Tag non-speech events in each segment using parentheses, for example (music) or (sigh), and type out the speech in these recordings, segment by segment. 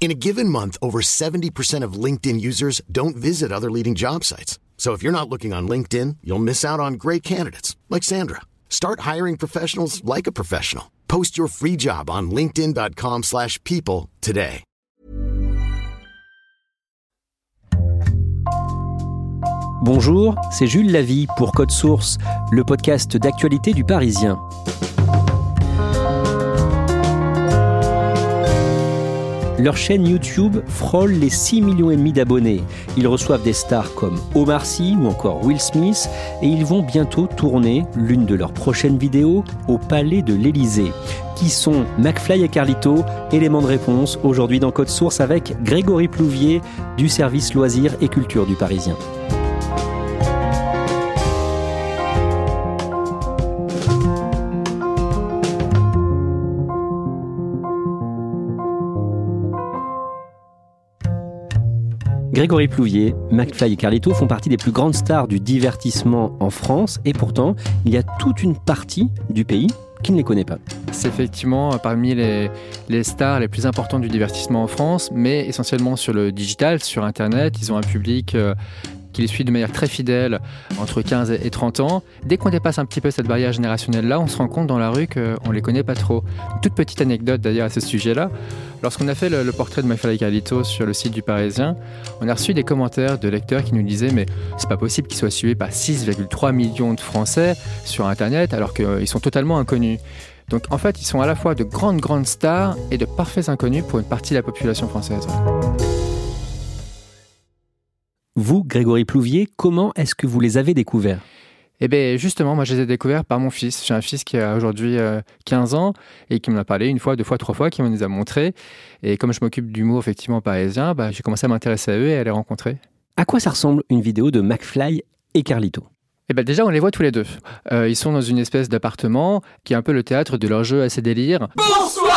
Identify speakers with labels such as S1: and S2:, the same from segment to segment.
S1: In a given month, over 70% of LinkedIn users don't visit other leading job sites. So if you're not looking on LinkedIn, you'll miss out on great candidates like Sandra. Start hiring professionals like a professional. Post your free job on linkedin.com/people today.
S2: Bonjour, c'est Jules Lavie pour Code Source, le podcast d'actualité du Parisien. Leur chaîne YouTube frôle les 6 millions d'abonnés. Ils reçoivent des stars comme Omar Sy ou encore Will Smith et ils vont bientôt tourner l'une de leurs prochaines vidéos au Palais de l'Élysée. Qui sont McFly et Carlito? Élément de réponse aujourd'hui dans Code Source avec Grégory Plouvier du service loisirs et culture du Parisien. Grégory Plouvier, McFly et Carlito font partie des plus grandes stars du divertissement en France et pourtant, il y a toute une partie du pays qui ne les connaît pas.
S3: C'est effectivement parmi les, les stars les plus importantes du divertissement en France, mais essentiellement sur le digital, sur Internet. Ils ont un public euh, qui les suit de manière très fidèle entre 15 et 30 ans. Dès qu'on dépasse un petit peu cette barrière générationnelle-là, on se rend compte dans la rue qu'on ne les connaît pas trop. Toute petite anecdote d'ailleurs à ce sujet-là. Lorsqu'on a fait le, portrait de et Carlito sur le site du Parisien, on a reçu des commentaires de lecteurs qui nous disaient mais c'est pas possible qu'ils soient suivis par 6,3 millions de Français sur Internet alors qu'ils sont totalement inconnus. Donc en fait, ils sont à la fois de grandes, grandes stars et de parfaits inconnus pour une partie de la population française.
S2: Vous, Grégory Plouvier, comment est-ce que vous les avez découverts?
S3: Eh bien, justement, moi, je les ai découverts par mon fils. J'ai un fils qui a aujourd'hui euh, 15 ans et qui m'en a parlé une fois, deux fois, trois fois, qui me les a montrés. Et comme je m'occupe d'humour, effectivement, parisien, bah, j'ai commencé à m'intéresser à eux et à les rencontrer.
S2: À quoi ça ressemble une vidéo de McFly et Carlito?
S3: Eh ben déjà, on les voit tous les deux. Euh, ils sont dans une espèce d'appartement qui est un peu le théâtre de leur jeu à ses délires.
S4: Bonsoir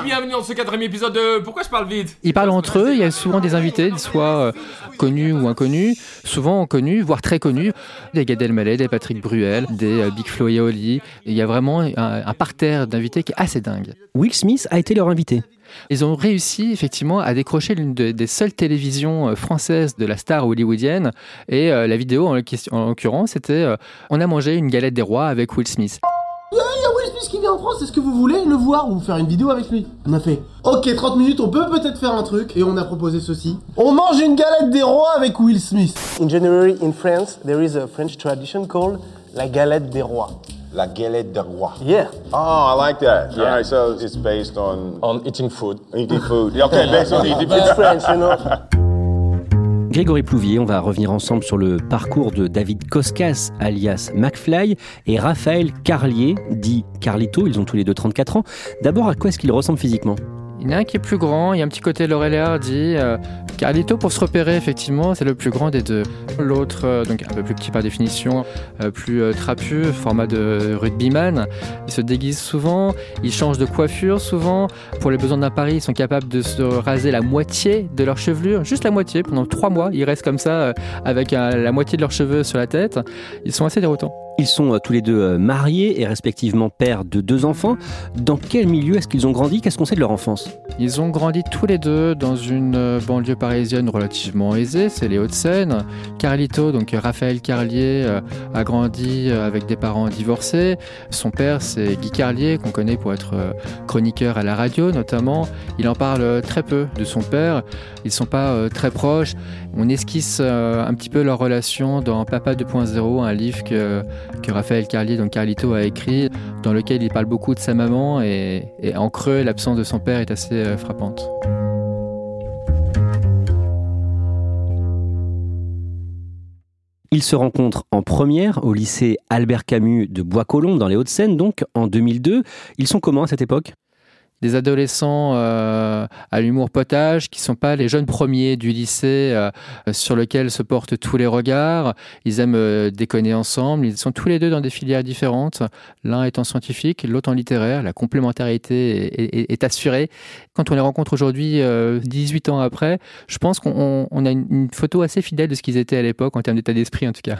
S4: Et bienvenue dans ce quatrième épisode de Pourquoi je parle vite?
S3: Ils parlent entre eux, il y a souvent des invités, soit euh, connus ou inconnus, souvent connus, voire très connus, des Gad Elmaleh, des Patrick Bruel, des euh, Big Flo et Oli. Il y a vraiment un, un parterre d'invités qui est assez dingue.
S2: Will Smith a été leur invité.
S3: Ils ont réussi effectivement à décrocher l'une de- des seules télévisions euh, françaises de la star hollywoodienne. Et euh, la vidéo, en l'occurrence- en l'occurrence, c'était euh, On a mangé une galette des rois avec Will Smith.
S5: Il y a Will Smith qui vient en France, est-ce que vous voulez le voir ou faire une vidéo avec lui On a fait, ok 30 minutes, on peut peut-être faire un truc, et on a proposé ceci. On mange une galette des rois avec Will Smith. In January in France, there is a French tradition called la galette des rois.
S6: La galette de roi.
S5: Yeah.
S6: Oh, I like that.
S5: Yeah.
S6: All right, so it's based on
S7: on eating food.
S6: eating food. Okay, (laughs) based on eating
S5: It's
S6: food.
S5: French, you know. (laughs)
S2: Grégory Plouvier, on va revenir ensemble sur le parcours de David Koskas, alias McFly, et Raphaël Carlier, dit Carlito, ils ont tous les deux 34 ans. D'abord, à quoi est-ce qu'ils ressemblent physiquement?
S3: Il y en a un qui est plus grand, il y a un petit côté Laurel et Hardy. euh, Carlito, pour se repérer, effectivement, c'est le plus grand des deux. L'autre, euh, donc un peu plus petit par définition, euh, plus euh, trapu, format de rugbyman. Il se déguise souvent, il change de coiffure souvent. Pour les besoins d'un pari, ils sont capables de se raser la moitié de leur chevelure, juste la moitié, pendant trois mois. Ils restent comme ça, avec la moitié de leurs cheveux sur la tête. Ils sont assez déroutants.
S2: Ils sont euh, tous les deux euh, mariés et respectivement pères de deux enfants. Dans quel milieu est-ce qu'ils ont grandi? Qu'est-ce qu'on sait de leur enfance?
S3: Ils ont grandi tous les deux dans une euh, banlieue parisienne relativement aisée, c'est les Hauts-de-Seine. Carlito, donc Raphaël Carlier, a grandi avec des parents divorcés. Son père, c'est Guy Carlier, qu'on connaît pour être chroniqueur à la radio notamment. Il en parle très peu de son père. Ils sont pas très proches. On esquisse euh, un petit peu leur relation dans Papa 2.0, un livre que, Raphaël Carlier, donc Carlito, a écrit, dans lequel il parle beaucoup de sa maman et, et en creux, l'absence de son père est assez euh, frappante.
S2: Ils se rencontrent en première au lycée Albert Camus de Bois-Colombes dans les Hauts-de-Seine, donc en 2002. Ils sont comment à cette époque?
S3: Des adolescents euh, à l'humour potage qui sont pas les jeunes premiers du lycée euh, sur lequel se portent tous les regards. Ils aiment euh, déconner ensemble. Ils sont tous les deux dans des filières différentes. L'un étant scientifique, l'autre en littéraire. La complémentarité est, assurée. Quand on les rencontre aujourd'hui, 18 ans après, je pense qu'on on a une, une photo assez fidèle de ce qu'ils étaient à l'époque en termes d'état d'esprit en tout cas.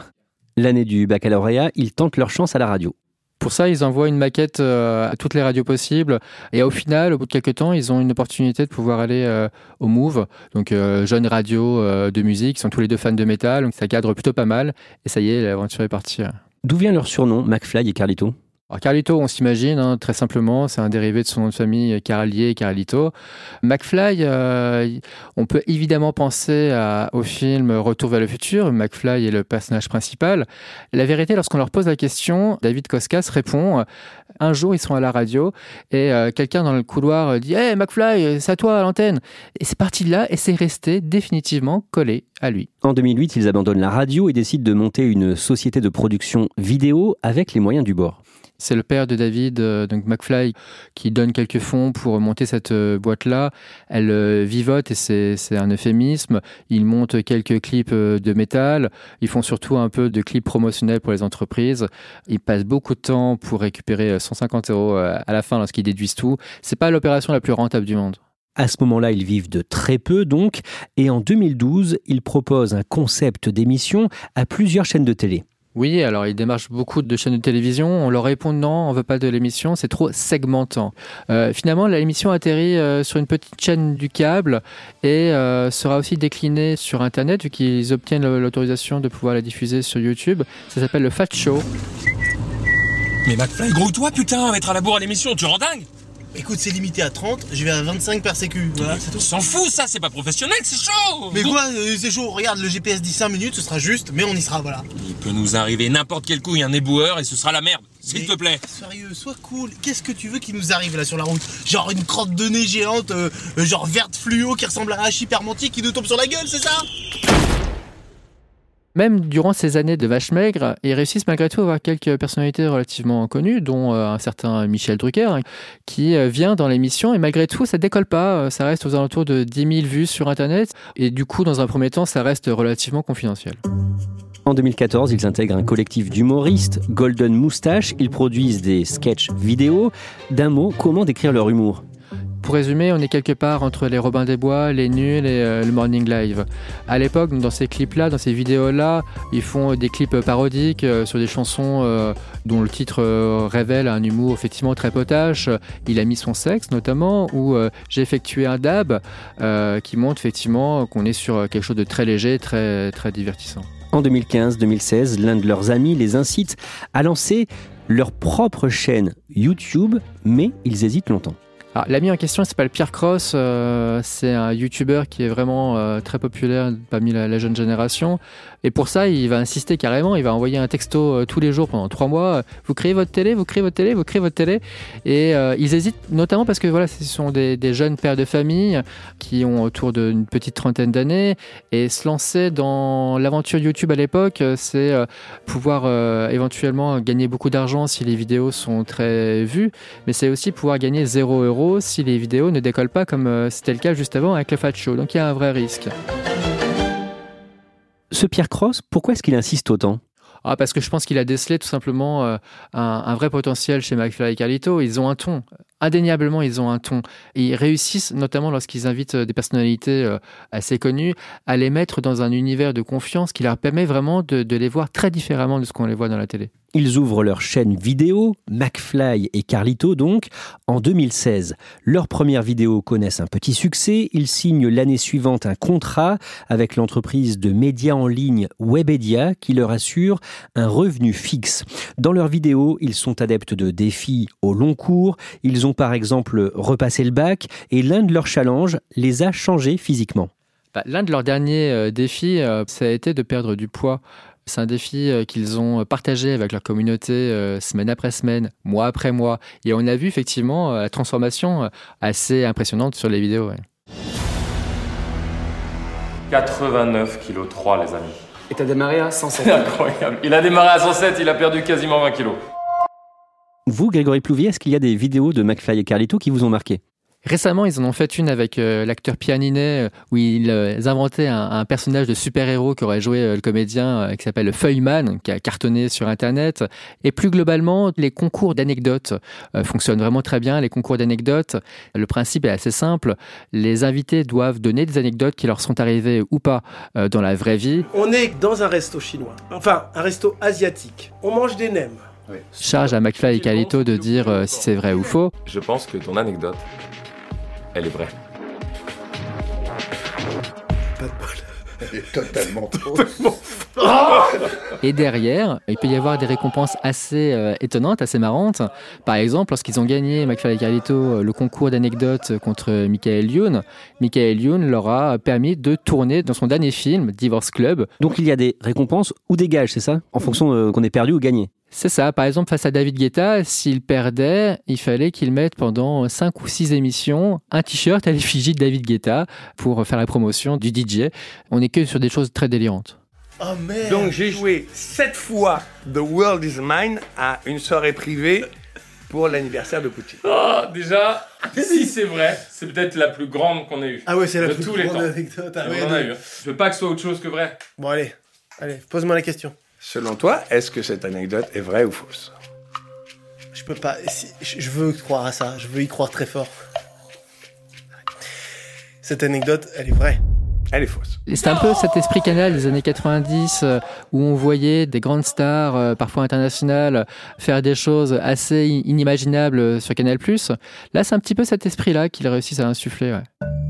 S2: L'année du baccalauréat, ils tentent leur chance à la radio.
S3: Pour ça, ils envoient une maquette euh, à toutes les radios possibles. Et au final, au bout de quelques temps, ils ont une opportunité de pouvoir aller euh, au Move, donc euh, jeune radio de musique. Ils sont tous les deux fans de métal, donc ça cadre plutôt pas mal. Et ça y est, l'aventure est partie.
S2: D'où vient leur surnom, McFly et Carlito?
S3: Carlito, on s'imagine, hein, très simplement, c'est un dérivé de son nom de famille, Carlier, Carlito. McFly, euh, on peut évidemment penser au film Retour vers le futur. McFly est le personnage principal. La vérité, lorsqu'on leur pose la question, David Koskas répond un jour, ils sont à la radio et euh, quelqu'un dans le couloir dit Hey McFly, c'est à toi à l'antenne. Et c'est parti de là et c'est resté définitivement collé à lui.
S2: En 2008, ils abandonnent la radio et décident de monter une société de production vidéo avec les moyens du bord.
S3: C'est le père de David, euh, donc McFly, qui donne quelques fonds pour monter cette euh, boîte-là. Elle euh, vivote et c'est un euphémisme. Ils montent quelques clips de métal. Ils font surtout un peu de clips promotionnels pour les entreprises. Ils passent beaucoup de temps pour récupérer 150 euros à la fin lorsqu'ils déduisent tout. C'est pas l'opération la plus rentable du monde.
S2: À ce moment-là, ils vivent de très peu donc, et en 2012, ils proposent un concept d'émission à plusieurs chaînes de télé.
S3: Oui, alors ils démarchent beaucoup de chaînes de télévision. On leur répond non, on veut pas de l'émission, c'est trop segmentant. Euh, finalement, l'émission atterrit euh, sur une petite chaîne du câble et euh, sera aussi déclinée sur Internet vu qu'ils obtiennent l'autorisation de pouvoir la diffuser sur YouTube. Ça s'appelle le Fat Show.
S7: Mais McFly, gros toi putain, mettre à la bourre à l'émission, tu rends dingue
S5: Écoute, c'est limité à 30, je vais à 25 par sécu. Voilà, c'est tout.
S7: S'en fout, ça, c'est pas professionnel, c'est chaud
S5: Mais quoi, euh, c'est chaud, regarde, le GPS dit 5 minutes, ce sera juste, mais on y sera, voilà.
S7: Il peut nous arriver n'importe quel couille, un éboueur, et ce sera la merde. S'il te plaît.
S5: Sérieux, sois cool. Qu'est-ce que tu veux qui nous arrive là sur la route? Genre une crotte de nez géante, euh, genre verte fluo qui ressemble à un hypermentier qui nous tombe sur la gueule, c'est ça?
S3: Même durant ces années de vache maigre, ils réussissent malgré tout à avoir quelques personnalités relativement connues, dont euh, un certain Michel Drucker, hein, qui euh, vient dans l'émission et malgré tout, ça décolle pas. Euh, ça reste aux alentours de 10 000 vues sur Internet et du coup, dans un premier temps, ça reste relativement confidentiel.
S2: En 2014, ils intègrent un collectif d'humoristes, Golden Moustache. Ils produisent des sketchs vidéo. D'un mot, comment décrire leur humour?
S3: Pour résumer, on est quelque part entre les Robins des Bois, les Nuls et euh, le Morning Live. À l'époque, dans ces clips-là, dans ces vidéos-là, ils font des clips parodiques euh, sur des chansons euh, dont le titre révèle un humour effectivement très potache. Il a mis son sexe notamment, ou j'ai effectué un dab qui montre effectivement qu'on est sur quelque chose de très léger, très, très divertissant.
S2: En 2015-2016, l'un de leurs amis les incite à lancer leur propre chaîne YouTube, mais ils hésitent longtemps.
S3: L'ami en question s'appelle Pierre Cross, euh, c'est un YouTuber qui est vraiment euh, très populaire parmi la, jeune génération. Et pour ça, il va insister carrément, il va envoyer un texto euh, tous les jours pendant trois mois. Vous créez votre télé, vous créez votre télé, vous créez votre télé. Et ils hésitent notamment parce que voilà, ce sont des, des jeunes pères de famille qui ont autour d'une petite trentaine d'années. Et se lancer dans l'aventure YouTube à l'époque, c'est pouvoir éventuellement gagner beaucoup d'argent si les vidéos sont très vues. Mais c'est aussi pouvoir gagner 0 euros si les vidéos ne décollent pas comme c'était le cas juste avant avec le Fat Show. Donc il y a un vrai risque.
S2: Ce Pierre Cross, pourquoi est-ce qu'il insiste autant?
S3: Ah, parce que je pense qu'il a décelé tout simplement euh, un, un, vrai potentiel chez McFly et Carlito. Ils ont un ton. Indéniablement, ils ont un ton. Ils réussissent, notamment lorsqu'ils invitent euh, des personnalités euh, assez connues, à les mettre dans un univers de confiance qui leur permet vraiment de, de les voir très différemment de ce qu'on les voit dans la télé.
S2: Ils ouvrent leur chaîne vidéo, McFly et Carlito donc, en 2016. Leurs premières vidéos connaissent un petit succès. Ils signent l'année suivante un contrat avec l'entreprise de médias en ligne Webedia qui leur assure un revenu fixe. Dans leurs vidéos, ils sont adeptes de défis au long cours. Ils ont par exemple repassé le bac et l'un de leurs challenges les a changés physiquement.
S3: Bah, L'un de leurs derniers euh, défis, euh, ça a été de perdre du poids. C'est un défi euh, qu'ils ont partagé avec leur communauté semaine après semaine, mois après mois. Et on a vu effectivement la transformation assez impressionnante sur les vidéos. ouais.
S4: 89 kg 3 les amis.
S8: Et t'as démarré à 107.
S4: C'est (laughs) incroyable. Il a démarré à 107, il a perdu quasiment 20 kg.
S2: Vous, Grégory Plouvier, est-ce qu'il y a des vidéos de McFly et Carlito qui vous ont marqué?
S3: Récemment, ils en ont fait une avec euh, l'acteur Pianinet, euh, où ils euh, inventaient un, un personnage de super-héros qu'aurait joué euh, le comédien euh, qui s'appelle Feuilleman, qui a cartonné sur Internet. Et plus globalement, les concours d'anecdotes euh, fonctionnent vraiment très bien. Les concours d'anecdotes, le principe est assez simple. Les invités doivent donner des anecdotes qui leur sont arrivées ou pas euh, dans la vraie vie.
S5: On est dans un resto chinois. Enfin, un resto asiatique. On mange des nems.
S3: Charge à McFly et Carlito de dire euh, si c'est vrai ou faux.
S4: Je pense que ton anecdote, elle est vraie.
S5: Pas de bol.
S6: Elle est totalement (laughs)
S3: Et derrière, il peut y avoir des récompenses assez euh, étonnantes, assez marrantes. Par exemple, lorsqu'ils ont gagné, McFly et Carlito, euh, le concours d'anecdotes contre Michael Youn, Michael Youn leur a permis de tourner dans son dernier film, Divorce Club.
S2: Donc il y a des récompenses ou des gages, c'est ça? En fonction euh, qu'on ait perdu ou gagné.
S3: C'est ça, par exemple, face à David Guetta, s'il perdait, il fallait qu'il mette pendant 5 ou 6 émissions un t-shirt à l'effigie de David Guetta pour faire la promotion du DJ. On n'est que sur des choses très délirantes.
S5: Oh merde.
S9: Donc j'ai joué sept fois The World Is Mine à une soirée privée pour l'anniversaire de Poutine.
S4: Ah, déjà, si c'est vrai, c'est peut-être la plus grande qu'on ait eue.
S5: Ah ouais, c'est la
S4: de
S5: plus
S4: tous les
S5: grande
S4: temps.
S5: anecdote. Ah
S4: On
S5: ouais,
S4: en a eu. hein. Je veux pas que ce soit autre chose que vrai.
S5: Bon, allez. Allez, pose-moi la question.
S9: Selon toi, est-ce que cette anecdote est vraie ou fausse?
S5: Je peux pas. je veux croire à ça. Je veux y croire très fort. Cette anecdote, elle est vraie.
S9: Elle est fausse.
S3: C'est un peu cet esprit canal des années 90 euh, où on voyait des grandes stars, euh, parfois internationales, faire des choses assez inimaginables sur Canal+. Là, c'est un petit peu cet esprit-là qu'ils réussissent à insuffler. ouais.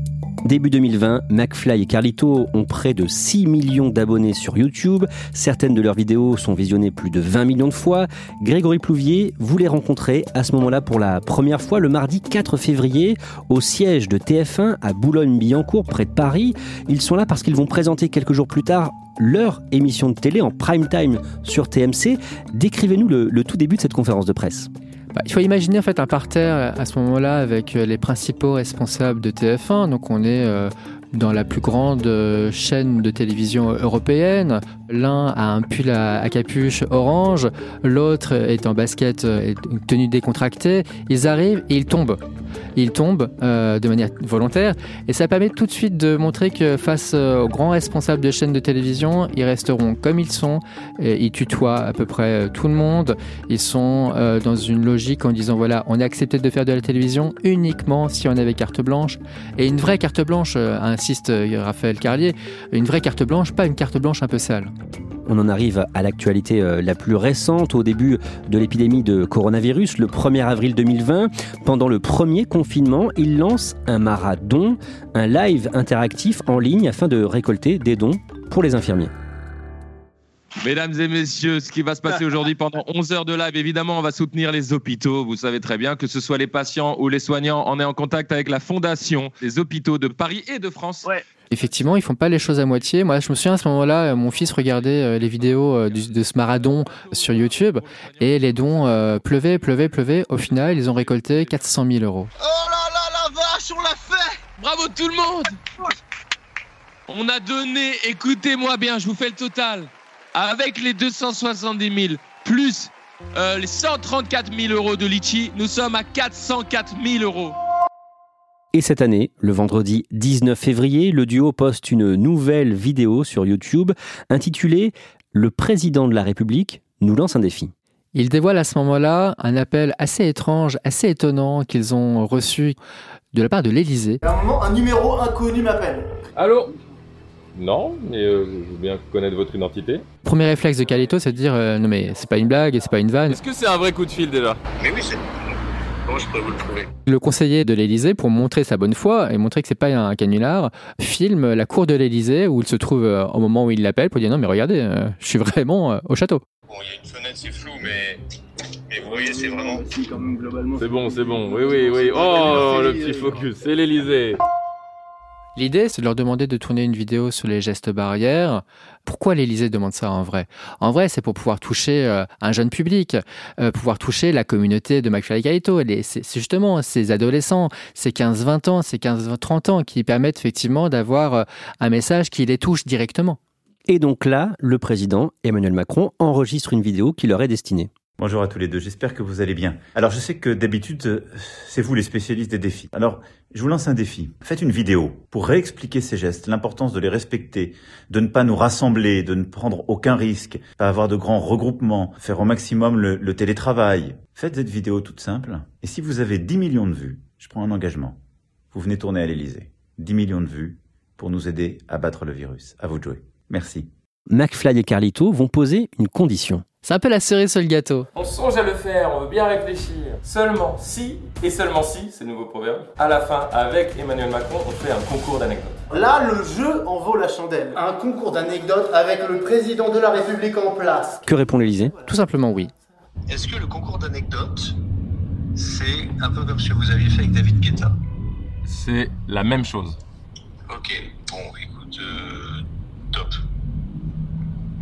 S2: Début 2020, McFly et Carlito ont près de 6 millions d'abonnés sur YouTube. Certaines de leurs vidéos sont visionnées plus de 20 millions de fois. Grégory Plouvier, vous les rencontrez à ce moment-là pour la première fois le mardi 4 février au siège de TF1 à Boulogne-Billancourt près de Paris. Ils sont là parce qu'ils vont présenter quelques jours plus tard leur émission de télé en prime time sur TMC. Décrivez-nous le, le tout début de cette conférence de presse.
S3: Bah, il faut imaginer en fait un parterre à ce moment-là avec euh, les principaux responsables de TF1. Donc on est euh, dans la plus grande euh, chaîne de télévision européenne. L'un a un pull à, capuche orange, l'autre est en basket euh, et une tenue décontractée. Ils arrivent et ils tombent. Ils tombent euh, de manière volontaire et ça permet tout de suite de montrer que face euh, aux grands responsables de chaînes de télévision, ils resteront comme ils sont. Et ils tutoient à peu près euh, tout le monde. Ils sont euh, dans une logique en disant voilà, on a accepté de faire de la télévision uniquement si on avait carte blanche. Et une vraie carte blanche, euh, insiste euh, Raphaël Carlier, une vraie carte blanche, pas une carte blanche un peu sale.
S2: On en arrive à l'actualité euh, la plus récente, au début de l'épidémie de coronavirus, le 1er avril 2020. Pendant le premier confinement, il lance un marathon, un live interactif en ligne afin de récolter des dons pour les infirmiers.
S10: Mesdames et messieurs, ce qui va se passer aujourd'hui pendant 11 heures de live, évidemment, on va soutenir les hôpitaux. Vous savez très bien que ce soit les patients ou les soignants, on est en contact avec la fondation des hôpitaux de Paris et de France.
S3: Effectivement, ils font pas les choses à moitié. Moi, je me souviens à ce moment-là, euh, mon fils regardait euh, les vidéos euh, de ce marathon sur YouTube et les dons euh, pleuvaient, pleuvaient, pleuvaient. Au final, ils ont récolté 400 000 euros.
S11: Oh là là, la vache, on l'a fait
S10: Bravo tout le monde On a donné, écoutez-moi bien, je vous fais le total, avec les 270 000 plus euh, les 134 000 euros de Litchi, nous sommes à 404 000 euros.
S2: Et cette année, le vendredi 19 février, le duo poste une nouvelle vidéo sur YouTube intitulée Le président de la République nous lance un défi.
S3: Ils dévoilent à ce moment-là un appel assez étrange, assez étonnant qu'ils ont reçu de la part de l'Élysée.
S5: À un moment, un numéro inconnu m'appelle.
S4: Allô? Non, mais euh, je veux bien connaître votre identité.
S3: Premier réflexe de Calito, c'est de dire euh, non mais c'est pas une blague, c'est pas une vanne.
S4: Est-ce que c'est un vrai coup de fil déjà?
S9: Mais oui, c'est. Comment je pourrais vous le prouver?
S3: Le conseiller de l'Élysée, pour montrer sa bonne foi et montrer que c'est pas un canular, filme la cour de l'Élysée où il se trouve euh, au moment où il l'appelle pour dire non mais regardez, euh, je suis vraiment euh, au château.
S9: Bon, il y a une fenêtre, c'est flou, mais. Mais vous voyez, c'est vraiment.
S4: C'est bon, c'est bon. Oui, oui, oui. Oh, le petit focus, c'est l'Elysée.
S3: L'idée, c'est de leur demander de tourner une vidéo sur les gestes barrières. Pourquoi l'Élysée demande ça en vrai? En vrai, c'est pour pouvoir toucher euh, un jeune public, euh, pouvoir toucher la communauté de McFly C'est c'est justement ces adolescents, ces 15-20 ans, ces 15-30 ans qui permettent effectivement d'avoir euh, un message qui les touche directement.
S2: Et donc là, le président Emmanuel Macron enregistre une vidéo qui leur est destinée.
S8: Bonjour à tous les deux, j'espère que vous allez bien. Alors je sais que d'habitude, euh, c'est vous les spécialistes des défis. Alors je vous lance un défi. Faites une vidéo pour réexpliquer ces gestes, l'importance de les respecter, de ne pas nous rassembler, de ne prendre aucun risque, pas avoir de grands regroupements, faire au maximum le, le télétravail. Faites cette vidéo toute simple. Et si vous avez 10 millions de vues, je prends un engagement. Vous venez tourner à l'Elysée. 10 millions de vues pour nous aider à battre le virus. À vous de jouer. Merci.
S2: McFly et Carlito vont poser une condition.
S3: C'est un peu la cerise sur le gâteau.
S4: On songe à le faire, on veut bien réfléchir. Seulement si, et seulement si, c'est le nouveau proverbe, à la fin, avec Emmanuel Macron, on fait un concours d'anecdotes.
S5: Là, le jeu en vaut la chandelle. Un concours d'anecdotes avec le président de la République en place.
S2: Que répond l'Élysée?
S3: Tout simplement oui.
S12: Est-ce que le concours d'anecdotes, c'est un peu comme ce que vous aviez fait avec David Guetta?
S4: C'est la même chose.
S12: Ok, bon, écoute, euh, top.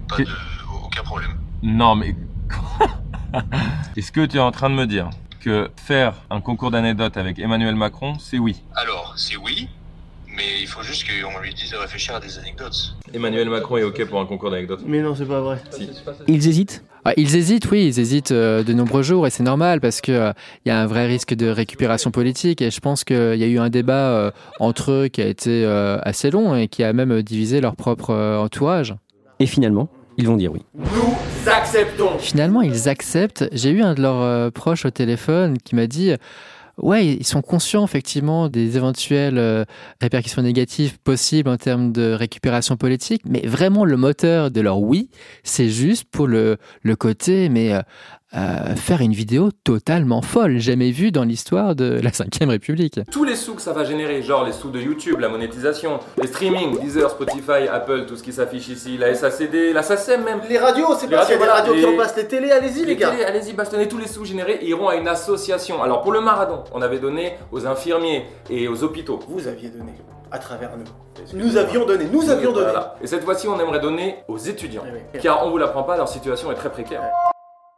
S12: Pas de. aucun problème.
S4: Non mais... (laughs) Est-ce que tu es en train de me dire que faire un concours d'anecdotes avec Emmanuel Macron, c'est oui?
S12: Alors, c'est oui, mais il faut juste qu'on lui dise de réfléchir à des anecdotes.
S4: Emmanuel Macron est ok pour un concours d'anecdotes
S5: Mais non, c'est pas vrai.
S2: Ils hésitent?
S3: Ah, ils hésitent, oui, ils hésitent euh, de nombreux jours et c'est normal parce que euh, il y a un vrai risque de récupération politique et je pense qu'il y a eu un débat euh, entre eux qui a été assez long et qui a même divisé leur propre entourage.
S2: Et finalement, ils vont dire oui.
S5: Nous acceptons.
S3: Finalement, ils acceptent. J'ai eu un de leurs euh, proches au téléphone qui m'a dit Ouais, ils sont conscients effectivement des éventuelles euh, répercussions négatives possibles en termes de récupération politique, mais vraiment le moteur de leur oui, c'est juste pour le, le côté, mais euh, faire une vidéo totalement folle, jamais vue dans l'histoire de la Ve République.
S4: Tous les sous que ça va générer, genre les sous de YouTube, la monétisation, les streamings, Deezer, Spotify, Apple, tout ce qui s'affiche ici, la SACD, la SACEM même.
S5: Les radios, c'est
S4: Les
S5: pas s'il y a des
S4: radios,
S5: qui en passent les télés, allez-y les gars.
S4: télés, allez-y, bastonnez tous les sous générés iront à une association. Alors pour le marathon, on avait donné aux infirmiers et aux hôpitaux.
S5: Vous aviez donné à travers nous. Nous avions donné, nous avions donné.
S4: Voilà. Et cette fois-ci, on aimerait donner aux étudiants.
S5: Eh oui.
S4: Car on vous l'apprend pas, leur situation est très précaire.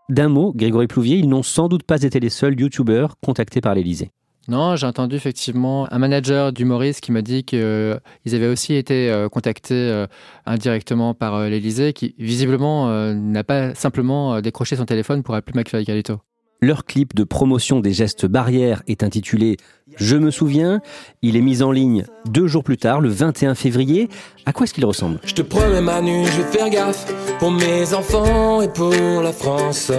S2: D'un mot, Grégory Plouvier, ils n'ont sans doute pas été les seuls youtubeurs contactés par l'Élysée.
S3: Non, j'ai entendu effectivement un manager d'humoriste qui m'a dit qu'ils avaient aussi été euh, contactés euh, indirectement par euh, l'Élysée, qui visiblement euh, n'a pas simplement euh, décroché son téléphone pour appeler McFly et Carlito.
S2: Leur clip de promotion des gestes barrières est intitulé Je me souviens. Il est mis en ligne deux jours plus tard, le 21 février. À quoi est-ce qu'il ressemble?
S13: Je te promets Manu, je vais faire gaffe pour mes enfants et pour la France.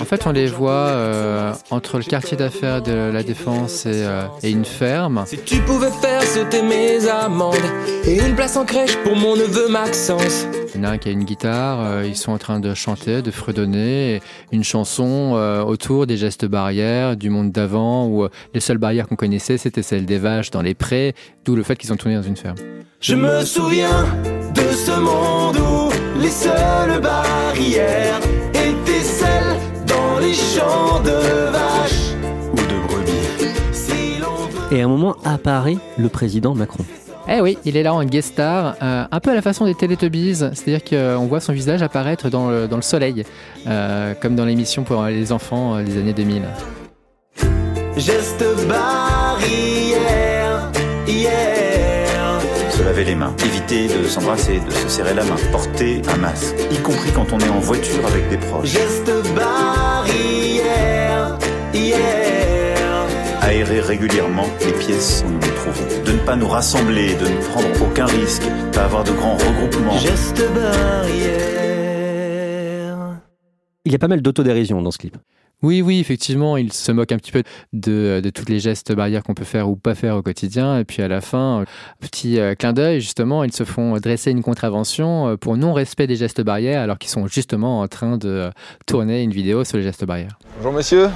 S3: En fait, on les voit euh, entre le quartier d'affaires de la Défense et, euh, et une ferme.
S13: Si tu pouvais faire sauter mes amendes et une place en crèche pour mon neveu Maxence.
S3: Il y en a un qui a une guitare, euh, ils sont en train de chanter, de fredonner une chanson euh, autour des gestes barrières du monde d'avant où euh, les seules barrières qu'on connaissait c'était celles des vaches dans les prés, d'où le fait qu'ils ont tourné dans une ferme.
S13: Je me souviens de ce monde où les seules barrières étaient celles dans les champs de vaches ou de brebis. Si l'on veut
S2: Et à un moment apparaît le président Macron.
S3: Eh oui, il est là en guest star, euh, un peu à la façon des Teletubbies, c'est-à-dire qu'on voit son visage apparaître dans le, dans le soleil, euh, comme dans l'émission pour les enfants euh, des années 2000.
S13: Geste barrière, hier.
S8: Se laver les mains, éviter de s'embrasser, de se serrer la main, porter un masque, y compris quand on est en voiture avec des proches.
S13: Geste barrière, hier.
S8: Aérer régulièrement les pièces où nous nous trouvons. De ne pas nous rassembler, de ne prendre aucun risque, pas avoir de grands regroupements.
S13: Geste barrière.
S2: Il y a pas mal d'autodérision dans ce clip.
S3: Oui, oui, effectivement, il se moque un petit peu de, de toutes les gestes barrières qu'on peut faire ou pas faire au quotidien. Et puis à la fin, euh, petit euh, clin d'œil, justement, ils se font dresser une contravention euh, pour non-respect des gestes barrières alors qu'ils sont justement en train de tourner une vidéo sur les gestes barrières.
S14: Bonjour messieurs.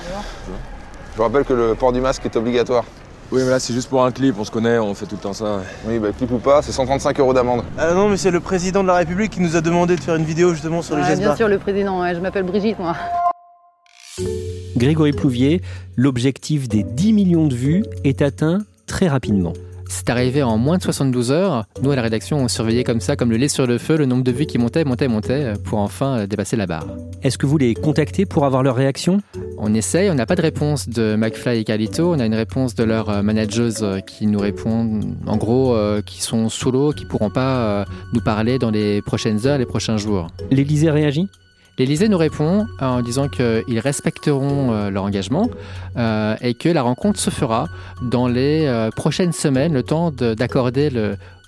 S14: Je vous rappelle que le port du masque est obligatoire.
S15: Oui, mais là, c'est juste pour un clip, on se connaît, on fait tout le temps ça.
S14: Oui, bah clip ou pas, c'est 135 euros d'amende.
S16: Ah non, mais c'est le président de la République qui nous a demandé de faire une vidéo justement sur les
S17: Ah,
S16: gestes
S17: bien sûr, le président, ouais, je m'appelle Brigitte, moi.
S2: Grégory Plouvier, l'objectif des 10 millions de vues est atteint très rapidement.
S3: C'est arrivé en moins de 72 heures. Nous, à la rédaction, on surveillait comme ça, comme le lait sur le feu, le nombre de vues qui montait, montait, montait, pour enfin dépasser la barre.
S2: Est-ce que vous les contactez pour avoir leur réaction?
S3: On essaye, on n'a pas de réponse de McFly et Carlito, on a une réponse de leur manageuse qui nous répond, en gros, euh, qui sont sous l'eau, qui pourront pas euh, nous parler dans les prochaines heures, les prochains jours.
S2: L'Élysée réagit?
S3: L'Élysée nous répond en disant qu'ils respecteront euh, leur engagement euh, et que la rencontre se fera dans les euh, prochaines semaines, le temps d'accorder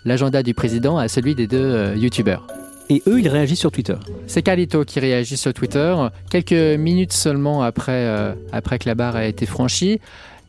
S3: l'agenda du président à celui des deux youtubeurs.
S2: Et eux, ils réagissent sur Twitter.
S3: C'est Carlito qui réagit sur Twitter, quelques minutes seulement après, après que la barre a été franchie.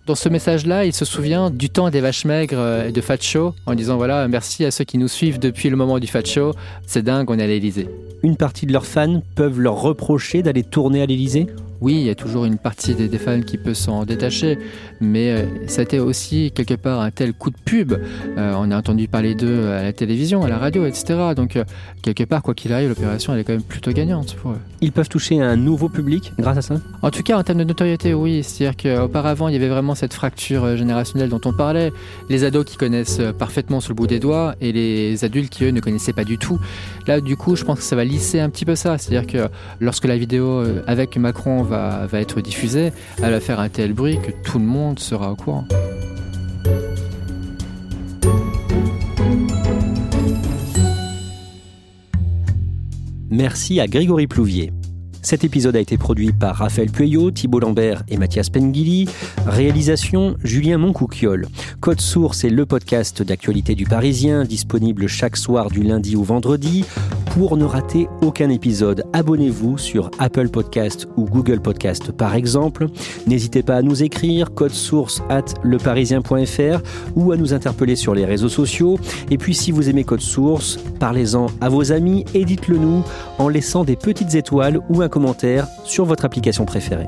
S3: Dans ce message-là, il se souvient du temps des vaches maigres et de Fat Show, en disant voilà, merci à ceux qui nous suivent depuis le moment du Fat Show. C'est dingue, on est à l'Elysée
S2: une partie de leurs fans peuvent leur reprocher d'aller tourner à l'Elysée
S3: oui, il y a toujours une partie des, fans qui peut s'en détacher, mais euh, a été aussi quelque part un tel coup de pub. Euh, on a entendu parler d'eux à la télévision, à la radio, etc. Donc, euh, quelque part, quoi qu'il arrive, l'opération, elle est quand même plutôt gagnante pour eux.
S2: Ils peuvent toucher un nouveau public grâce à ça?
S3: En tout cas, en termes de notoriété, oui. C'est-à-dire qu'auparavant, il y avait vraiment cette fracture générationnelle dont on parlait. Les ados qui connaissent parfaitement sous le bout des doigts et les adultes qui, eux, ne connaissaient pas du tout. Là, du coup, je pense que ça va lisser un petit peu ça. C'est-à-dire que lorsque la vidéo avec Macron va, être diffusée, elle va faire un tel bruit que tout le monde sera au courant.
S2: Merci à Grégory Plouvier. Cet épisode a été produit par Raphaël Pueyo, Thibault Lambert et Mathias Pengili. Réalisation Julien Moncouquiol. Code Source est le podcast d'actualité du Parisien, disponible chaque soir du lundi au vendredi. Pour ne rater aucun épisode, abonnez-vous sur Apple Podcast ou Google Podcast par exemple. N'hésitez pas à nous écrire code source at leparisien.fr ou à nous interpeller sur les réseaux sociaux. Et puis si vous aimez Code Source, parlez-en à vos amis et dites-le nous en laissant des petites étoiles ou un commentaire sur votre application préférée.